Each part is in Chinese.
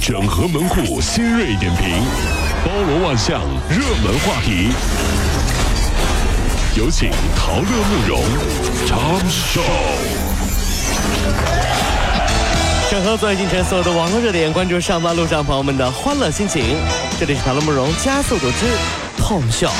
整合门户新锐点评，包罗万象，热门话题。有请陶乐慕容长寿。整合最近城所有的网络热点，关注上班路上朋友们的欢乐心情。这里是陶乐慕容加速度之 Tom 秀。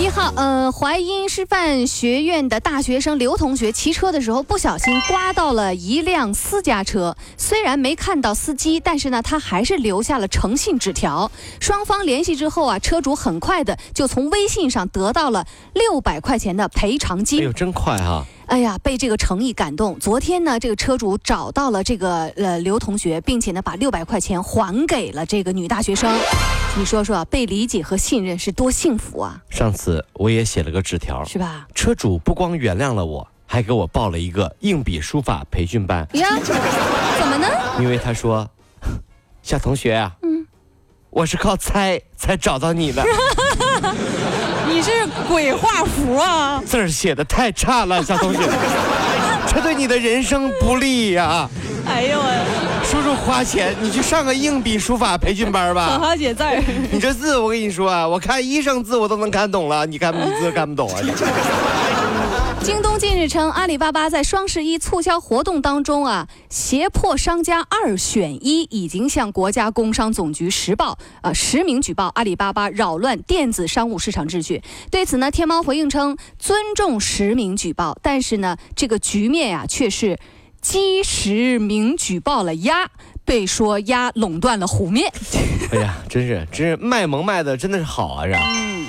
一号，呃，淮阴师范学院的大学生刘同学骑车的时候不小心刮到了一辆私家车，虽然没看到司机，但是呢，他还是留下了诚信纸条。双方联系之后啊，车主很快的就从微信上得到了六百块钱的赔偿金。哎呦，真快哈！哎呀，被这个诚意感动。昨天呢，这个车主找到了这个呃刘同学，并且呢，把六百块钱还给了这个女大学生。你说说，被理解和信任是多幸福啊！上次我也写了个纸条，是吧？车主不光原谅了我，还给我报了一个硬笔书法培训班。呀，怎么呢？因为他说，小同学啊，嗯，我是靠猜才找到你的。你是鬼画符啊！字儿写的太差了，小同学，这对你的人生不利呀！哎呦我，叔叔花钱，你去上个硬笔书法培训班吧。好好写字儿。你这字，我跟你说啊，我看医生字我都能看懂了，你看你字看不懂啊？京东近日称，阿里巴巴在双十一促销活动当中啊，胁迫商家二选一，已经向国家工商总局实报，呃，实名举报阿里巴巴扰乱电子商务市场秩序。对此呢，天猫回应称尊重实名举报，但是呢，这个局面呀，却是鸡实名举报了鸭，被说鸭垄断了湖面。哎呀，真是，真是卖萌卖的真的是好啊，是吧？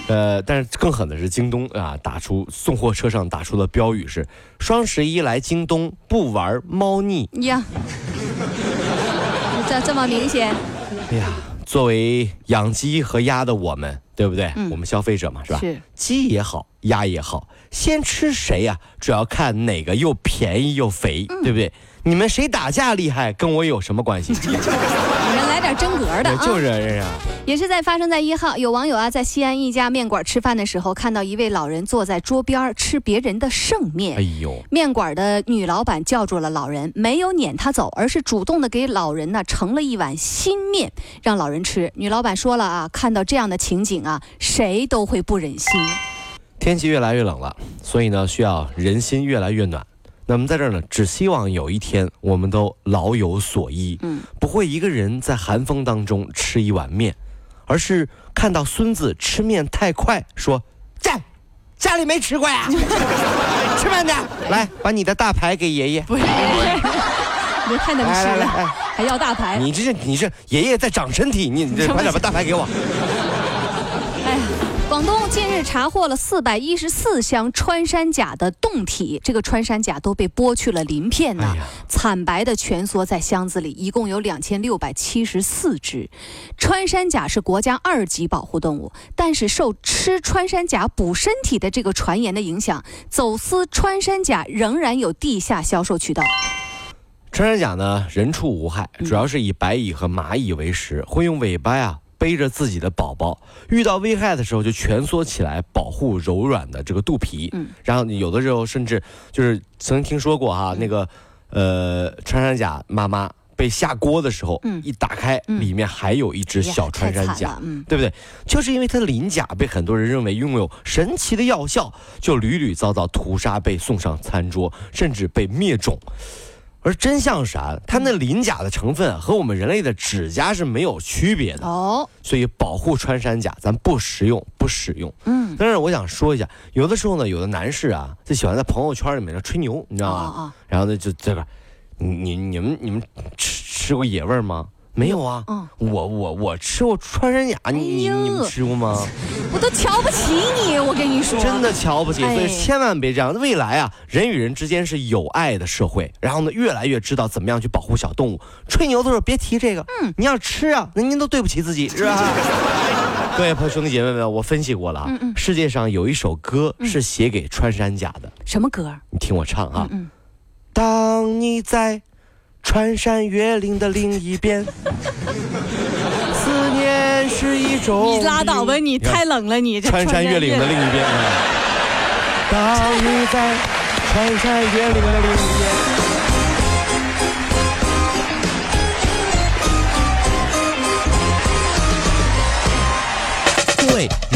呃，但是更狠的是京东啊，打出送货车上打出的标语是“双十一来京东不玩猫腻”呀，这这么明显。哎呀，作为养鸡和鸭的我们，对不对？我们消费者嘛，是吧？是。鸡也好，鸭也好，先吃谁呀？主要看哪个又便宜又肥，对不对？你们谁打架厉害，跟我有什么关系？真格的啊！就是。也是在发生在一号，有网友啊在西安一家面馆吃饭的时候，看到一位老人坐在桌边吃别人的剩面。哎呦！面馆的女老板叫住了老人，没有撵他走，而是主动的给老人呢盛了一碗新面，让老人吃。女老板说了啊，看到这样的情景啊，谁都会不忍心。天气越来越冷了，所以呢，需要人心越来越暖。那么在这儿呢，只希望有一天我们都老有所依，嗯，不会一个人在寒风当中吃一碗面，而是看到孙子吃面太快，说：“站家里没吃过呀，吃慢点，来把你的大牌给爷爷。”不是，你太能吃了，还要大牌？你这是你这爷爷在长身体，你你快点把大牌给我。广东近日查获了四百一十四箱穿山甲的冻体，这个穿山甲都被剥去了鳞片呢，惨白的蜷缩在箱子里，一共有两千六百七十四只。穿山甲是国家二级保护动物，但是受吃穿山甲补身体的这个传言的影响，走私穿山甲仍然有地下销售渠道。穿山甲呢，人畜无害，主要是以白蚁和蚂蚁为食，会用尾巴呀。背着自己的宝宝，遇到危害的时候就蜷缩起来保护柔软的这个肚皮。嗯，然后有的时候甚至就是曾听说过哈，那个呃穿山甲妈妈被下锅的时候，嗯，一打开里面还有一只小穿山甲，嗯，对不对？就是因为它的鳞甲被很多人认为拥有神奇的药效，就屡屡遭到屠杀，被送上餐桌，甚至被灭种。而真相是啥？它那鳞甲的成分和我们人类的指甲是没有区别的哦。所以保护穿山甲，咱不食用不使用。嗯。但是我想说一下，有的时候呢，有的男士啊，就喜欢在朋友圈里面呢吹牛，你知道吗？啊。然后呢，就这个，你你们你们吃吃过野味吗？没有啊，我我我吃过穿山甲，你你你们吃过吗？我都瞧不起你，我跟你说，真的瞧不起，所以千万别这样。未来啊，人与人之间是有爱的社会，然后呢，越来越知道怎么样去保护小动物。吹牛的时候别提这个，嗯，你要吃啊，那您都对不起自己，是吧？各位朋友兄弟姐妹们，我分析过了啊，世界上有一首歌是写给穿山甲的，什么歌？你听我唱啊，当你在。穿山越岭的另一边，你拉倒吧，你太冷了，你。穿山越岭的另一边啊。当你在穿山越岭的另一边，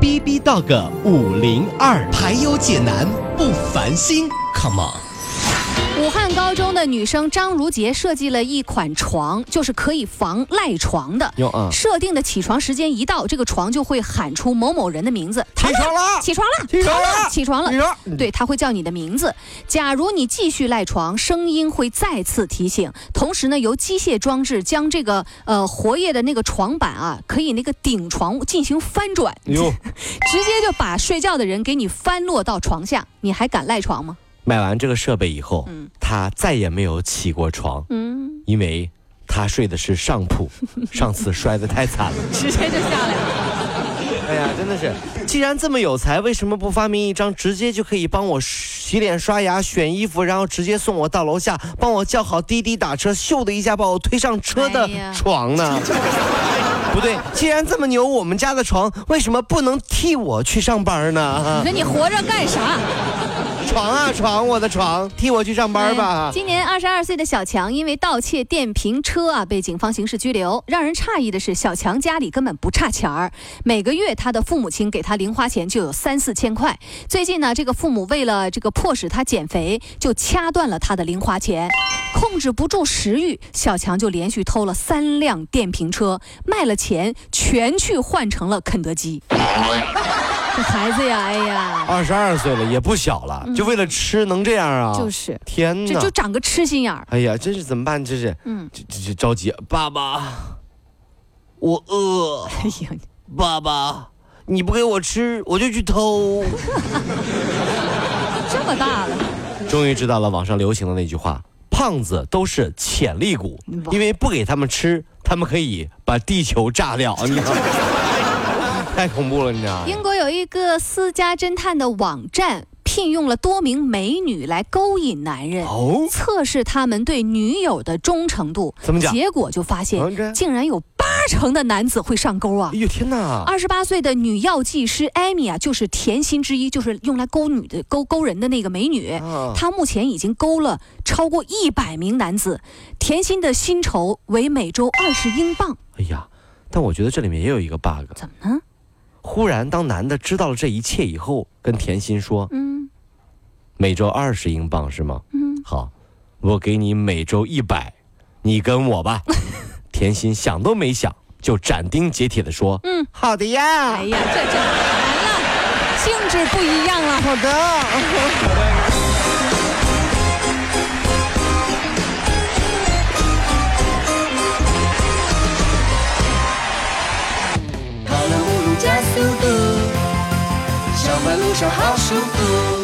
B B Dog 五零二，排忧解难不烦心，Come on。武汉高中的女生张如杰设计了一款床，就是可以防赖床的。有啊。设定的起床时间一到，这个床就会喊出某某人的名字。起床了。起床了！起床了。起床了！起床。对，他会叫你的名字。假如你继续赖床，声音会再次提醒。同时呢，由机械装置将这个呃活跃的那个床板啊，可以那个顶床进行翻转，哟，直接就把睡觉的人给你翻落到床下。你还敢赖床吗？买完这个设备以后，嗯他再也没有起过床，嗯，因为他睡的是上铺，上次摔得太惨了。直接就下来了。哎呀，真的是，既然这么有才，为什么不发明一张直接就可以帮我洗脸、刷牙、选衣服，然后直接送我到楼下，帮我叫好滴滴打车，咻的一下把我推上车的床呢？不对，既然这么牛，我们家的床为什么不能替我去上班呢？你说你活着干啥？床啊床，我的床，替我去上班吧。今年二十二岁的小强因为盗窃电瓶车啊，被警方刑事拘留。让人诧异的是，小强家里根本不差钱儿，每个月他的父母亲给他零花钱就有三四千块。最近呢，这个父母为了这个迫使他减肥，就掐断了他的零花钱。控制不住食欲，小强就连续偷了三辆电瓶车，卖了钱全去换成了肯德基。这孩子呀，哎呀，二十二岁了，也不小了，就为了吃能这样啊？就是天哪！这就长个痴心眼儿。哎呀，真是怎么办？这是，嗯这这这着急，爸爸，我饿，哎呀，爸爸，你不给我吃，我就去偷。这么大了。终于知道了网上流行的那句话：胖子都是潜力股，因为不给他们吃，他们可以把地球炸掉。你知道吗？太恐怖了，你知道吗？英国有一个私家侦探的网站，聘用了多名美女来勾引男人。哦，测试他们对女友的忠诚度，怎么讲结果就发嗯现，这竟然有八成的男子会上钩啊哎！呦天哪！二十八岁的女药剂师艾米啊，就是甜心之一，就是用来勾女的、勾勾人的那个美女。啊她目前已经勾了超过一百名男子，甜心的薪酬为每周二十英镑。哎呀，但我觉得这里面也有一个 bug。怎么呢？忽然，当男的知道了这一切以后，跟甜心说嗯：“每周二十英镑是吗？嗯，好，我给你每周一百，你跟我吧。”甜心想都没想，就斩钉截铁的说：“嗯，好的呀。哎呀，这这完了，性质不一样了。好的。加速度，上班路上好舒服。